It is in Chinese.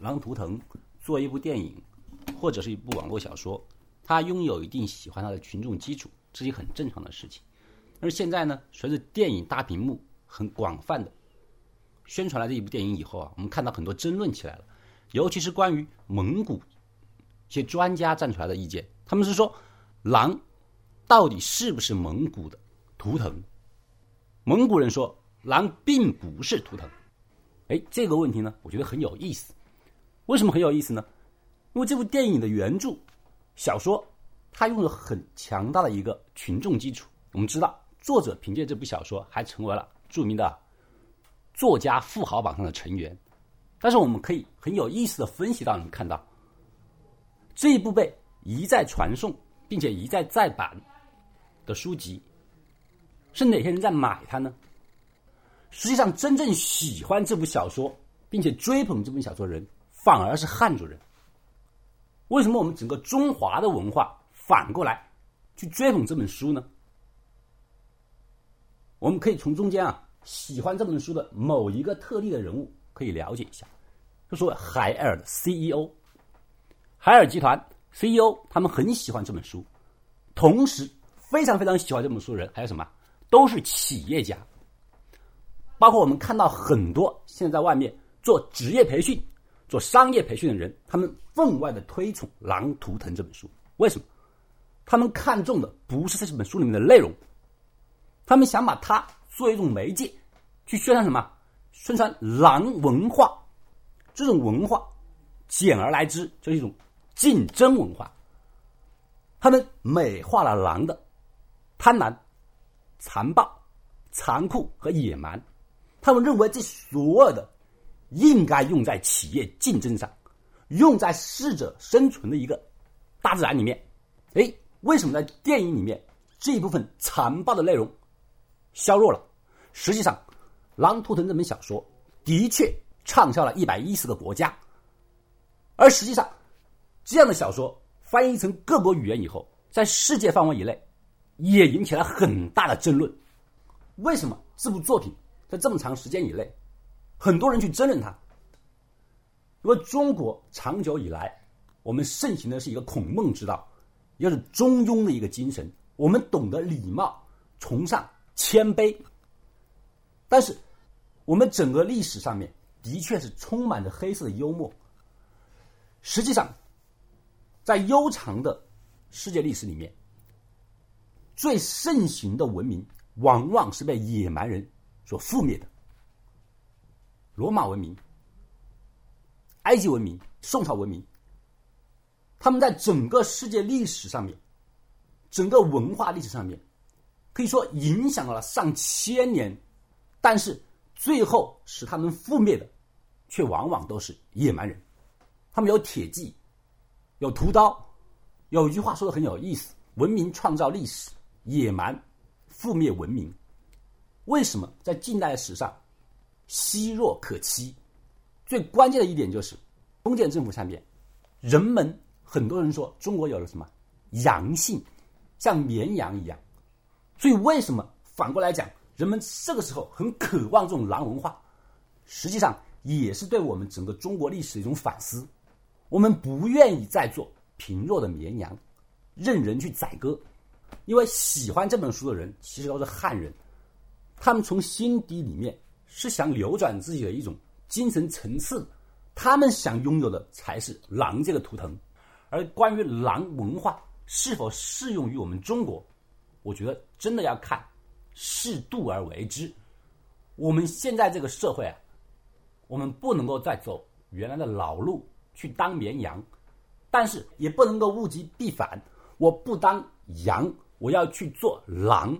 狼图腾做一部电影，或者是一部网络小说，它拥有一定喜欢它的群众基础，这是很正常的事情。而现在呢，随着电影大屏幕很广泛的宣传了这一部电影以后啊，我们看到很多争论起来了，尤其是关于蒙古一些专家站出来的意见，他们是说狼到底是不是蒙古的图腾？蒙古人说狼并不是图腾。哎，这个问题呢，我觉得很有意思。为什么很有意思呢？因为这部电影的原著小说，它拥有很强大的一个群众基础。我们知道，作者凭借这部小说还成为了著名的作家富豪榜上的成员。但是，我们可以很有意思的分析到，你看到这一部被一再传颂并且一再再版的书籍，是哪些人在买它呢？实际上，真正喜欢这部小说并且追捧这本小说的人，反而是汉族人。为什么我们整个中华的文化反过来去追捧这本书呢？我们可以从中间啊，喜欢这本书的某一个特例的人物可以了解一下，就说海尔的 CEO，海尔集团 CEO，他们很喜欢这本书，同时非常非常喜欢这本书的人还有什么？都是企业家。包括我们看到很多现在在外面做职业培训、做商业培训的人，他们分外的推崇《狼图腾》这本书。为什么？他们看重的不是这本书里面的内容，他们想把它作为一种媒介，去宣传什么？宣传狼文化。这种文化，简而来之就是一种竞争文化。他们美化了狼的贪婪、残暴、残酷和野蛮。他们认为这所有的应该用在企业竞争上，用在适者生存的一个大自然里面。哎，为什么在电影里面这一部分残暴的内容削弱了？实际上，《狼图腾》这本小说的确畅销了一百一十个国家，而实际上，这样的小说翻译成各国语言以后，在世界范围以内也引起了很大的争论。为什么这部作品？在这么长时间以内，很多人去争论它。因为中国长久以来，我们盛行的是一个孔孟之道，也就是中庸的一个精神。我们懂得礼貌，崇尚谦卑。但是，我们整个历史上面的确是充满着黑色的幽默。实际上，在悠长的世界历史里面，最盛行的文明往往是被野蛮人。所覆灭的罗马文明、埃及文明、宋朝文明，他们在整个世界历史上面，整个文化历史上面，可以说影响了上千年，但是最后使他们覆灭的，却往往都是野蛮人。他们有铁骑，有屠刀。有一句话说的很有意思：文明创造历史，野蛮覆灭文明。为什么在近代史上稀弱可欺？最关键的一点就是封建政府下面，人们很多人说中国有了什么阳性，像绵羊一样。所以为什么反过来讲，人们这个时候很渴望这种狼文化？实际上也是对我们整个中国历史的一种反思。我们不愿意再做贫弱的绵羊，任人去宰割。因为喜欢这本书的人，其实都是汉人。他们从心底里面是想扭转自己的一种精神层次，他们想拥有的才是狼这个图腾。而关于狼文化是否适用于我们中国，我觉得真的要看适度而为之。我们现在这个社会啊，我们不能够再走原来的老路去当绵羊，但是也不能够物极必反。我不当羊，我要去做狼。